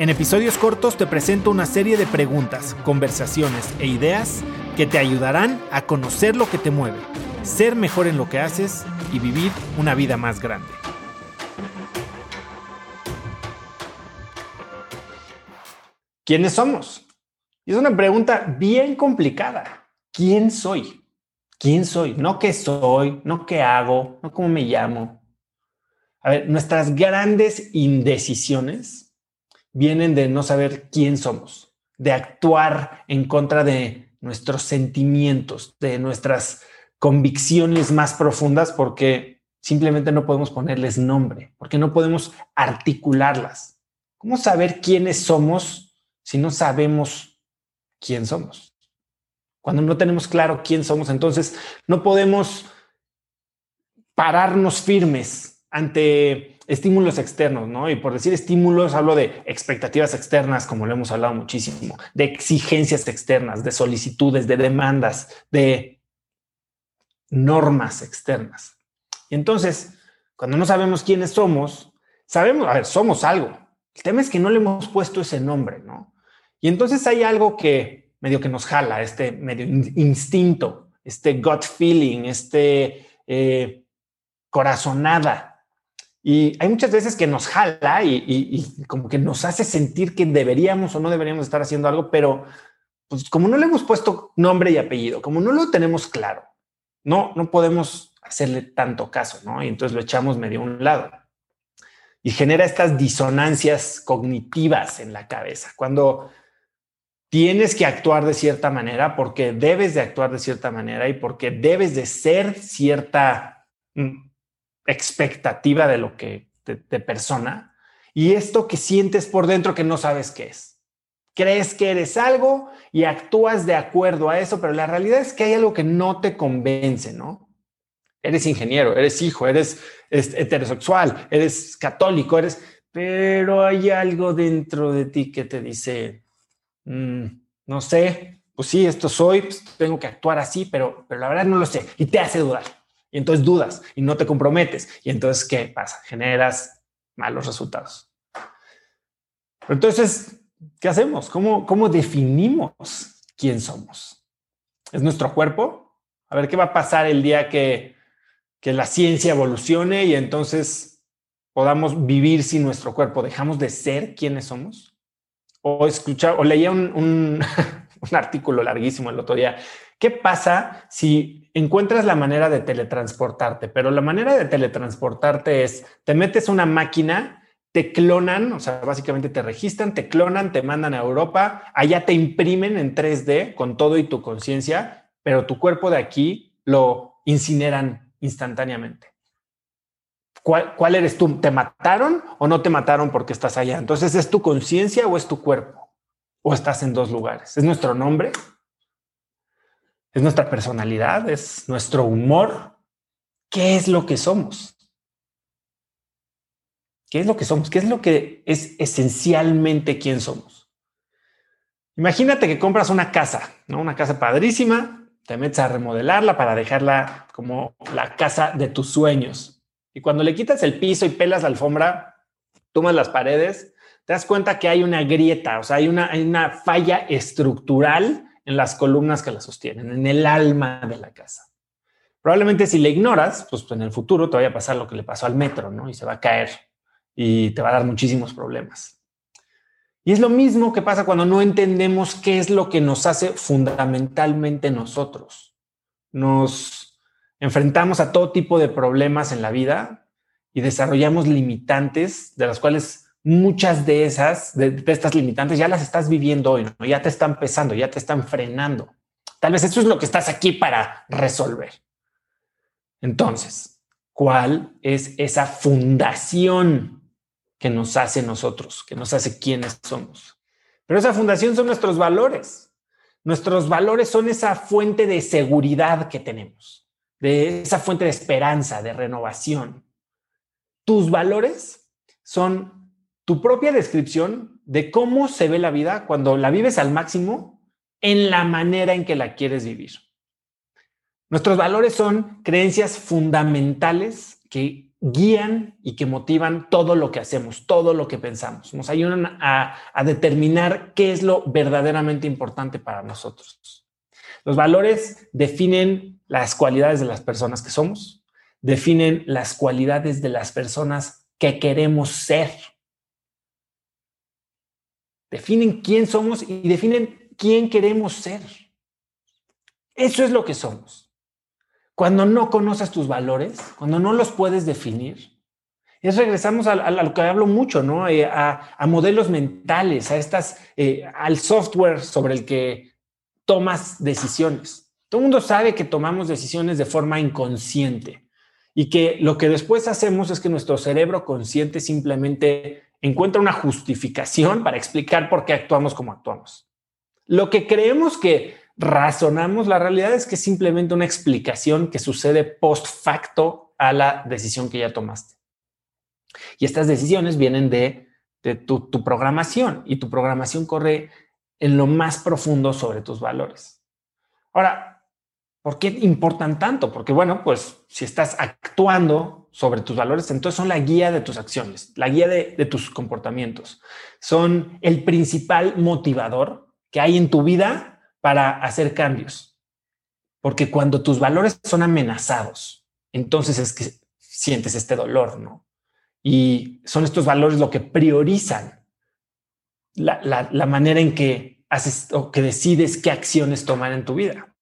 En episodios cortos te presento una serie de preguntas, conversaciones e ideas que te ayudarán a conocer lo que te mueve, ser mejor en lo que haces y vivir una vida más grande. ¿Quiénes somos? Es una pregunta bien complicada. ¿Quién soy? ¿Quién soy? No qué soy, no qué hago, no cómo me llamo. A ver, nuestras grandes indecisiones vienen de no saber quién somos, de actuar en contra de nuestros sentimientos, de nuestras convicciones más profundas porque simplemente no podemos ponerles nombre, porque no podemos articularlas. ¿Cómo saber quiénes somos si no sabemos quién somos? Cuando no tenemos claro quién somos, entonces no podemos pararnos firmes ante estímulos externos, ¿no? Y por decir estímulos, hablo de expectativas externas, como lo hemos hablado muchísimo, de exigencias externas, de solicitudes, de demandas, de normas externas. Y entonces, cuando no sabemos quiénes somos, sabemos, a ver, somos algo. El tema es que no le hemos puesto ese nombre, ¿no? Y entonces hay algo que medio que nos jala, este medio instinto, este gut feeling, este eh, corazonada. Y hay muchas veces que nos jala y, como que nos hace sentir que deberíamos o no deberíamos estar haciendo algo, pero pues como no le hemos puesto nombre y apellido, como no lo tenemos claro, no, no podemos hacerle tanto caso, ¿no? Y entonces lo echamos medio a un lado. Y genera estas disonancias cognitivas en la cabeza. Cuando tienes que actuar de cierta manera, porque debes de actuar de cierta manera y porque debes de ser cierta mm, expectativa de lo que de persona. Y esto que sientes por dentro que no sabes qué es crees que eres algo y actúas de acuerdo a eso, pero la realidad es que hay algo que no te convence, ¿no? Eres ingeniero, eres hijo, eres, heterosexual, eres católico, eres, pero hay algo dentro de ti que te dice, mm, no sé, pues sí, esto soy, pues tengo que actuar así, pero, pero la verdad no lo sé y te hace dudar. Y entonces dudas y no te comprometes. Y entonces, ¿qué pasa? Generas malos resultados. Entonces, ¿qué hacemos? ¿Cómo, ¿Cómo definimos quién somos? ¿Es nuestro cuerpo? A ver, ¿qué va a pasar el día que, que la ciencia evolucione y entonces podamos vivir sin nuestro cuerpo? ¿Dejamos de ser quienes somos? O escuchar, o leía un, un, un artículo larguísimo el otro día. ¿Qué pasa si encuentras la manera de teletransportarte? Pero la manera de teletransportarte es, te metes una máquina te clonan, o sea, básicamente te registran, te clonan, te mandan a Europa, allá te imprimen en 3D con todo y tu conciencia, pero tu cuerpo de aquí lo incineran instantáneamente. ¿Cuál, ¿Cuál, eres tú? ¿Te mataron o no te mataron porque estás allá? Entonces, ¿es tu conciencia o es tu cuerpo? ¿O estás en dos lugares? ¿Es nuestro nombre? ¿Es nuestra personalidad? ¿Es nuestro humor? ¿Qué es lo que somos? ¿Qué es lo que somos? ¿Qué es lo que es esencialmente quién somos? Imagínate que compras una casa, ¿no? Una casa padrísima, te metes a remodelarla para dejarla como la casa de tus sueños. Y cuando le quitas el piso y pelas la alfombra, tomas las paredes, te das cuenta que hay una grieta, o sea, hay una, hay una falla estructural en las columnas que la sostienen, en el alma de la casa. Probablemente si le ignoras, pues en el futuro te vaya a pasar lo que le pasó al metro, ¿no? Y se va a caer y te va a dar muchísimos problemas. Y es lo mismo que pasa cuando no entendemos qué es lo que nos hace fundamentalmente nosotros. Nos enfrentamos a todo tipo de problemas en la vida y desarrollamos limitantes de las cuales muchas de esas, de, estas limitantes ya las estás viviendo hoy, ya te están pesando, ya te están frenando. Tal vez eso es lo que estás aquí para resolver. Entonces, ¿cuál es esa fundación que nos hace nosotros, que nos hace quienes somos. Pero esa fundación son nuestros valores. Nuestros valores son esa fuente de seguridad que tenemos. de esa fuente de esperanza, de renovación. Tus valores son tu propia descripción de cómo se ve la vida cuando la vives al máximo en la manera en que la quieres vivir. Nuestros valores son creencias fundamentales que guían y que motivan todo lo que hacemos, todo lo que pensamos. Nos ayudan a, determinar qué es lo verdaderamente importante para nosotros. Los valores definen las cualidades de las personas que somos, definen las cualidades de las personas que queremos ser. Definen quién somos y definen quién queremos ser. Eso es lo que somos. Cuando no conoces tus valores, cuando no los puedes definir, es regresamos a, lo que hablo mucho, ¿no? Eh, a, modelos mentales, a estas, eh, al software sobre el que tomas decisiones. Todo el mundo sabe que tomamos decisiones de forma inconsciente y que lo que después hacemos es que nuestro cerebro consciente simplemente encuentra una justificación para explicar por qué actuamos como actuamos. Lo que creemos que razonamos, la realidad es que es simplemente una explicación que sucede post facto a la decisión que ya tomaste. Y estas decisiones vienen de, tu, tu programación y tu programación corre en lo más profundo sobre tus valores. Ahora, ¿por qué importan tanto? Porque bueno, pues si estás actuando sobre tus valores, entonces son la guía de tus acciones, la guía de, tus comportamientos. Son el principal motivador que hay en tu vida para hacer cambios. Porque cuando tus valores son amenazados, entonces es que sientes este dolor, ¿no? Y son estos valores lo que priorizan la, manera en que haces o que decides qué acciones tomar en tu vida.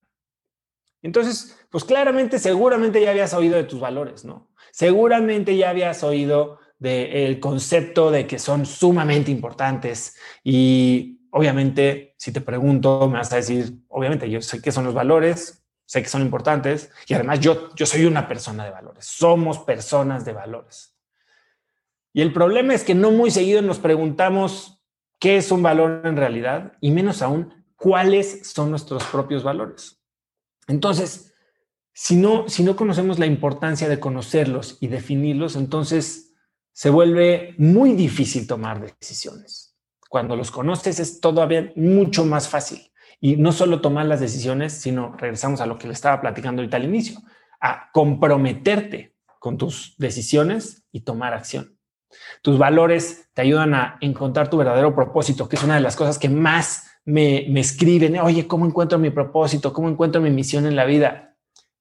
Entonces, pues claramente, seguramente ya habías oído de tus valores, ¿no? Seguramente ya habías oído del concepto de que son sumamente importantes y obviamente, si te pregunto, me vas a decir, obviamente, yo sé que son los valores, sé que son importantes y además yo, yo soy una persona de valores, somos personas de valores. Y el problema es que no muy seguido nos preguntamos qué es un valor en realidad y menos aún cuáles son nuestros propios valores. Entonces, si no, si no conocemos la importancia de conocerlos y definirlos, entonces se vuelve muy difícil tomar decisiones. Cuando los conoces es todavía mucho más fácil. Y no solo tomar las decisiones, sino regresamos a lo que le estaba platicando ahorita al inicio, a comprometerte con tus decisiones y tomar acción. Tus valores te ayudan a encontrar tu verdadero propósito, que es una de las cosas que más me, me escriben. Oye, ¿cómo encuentro mi propósito? ¿Cómo encuentro mi misión en la vida?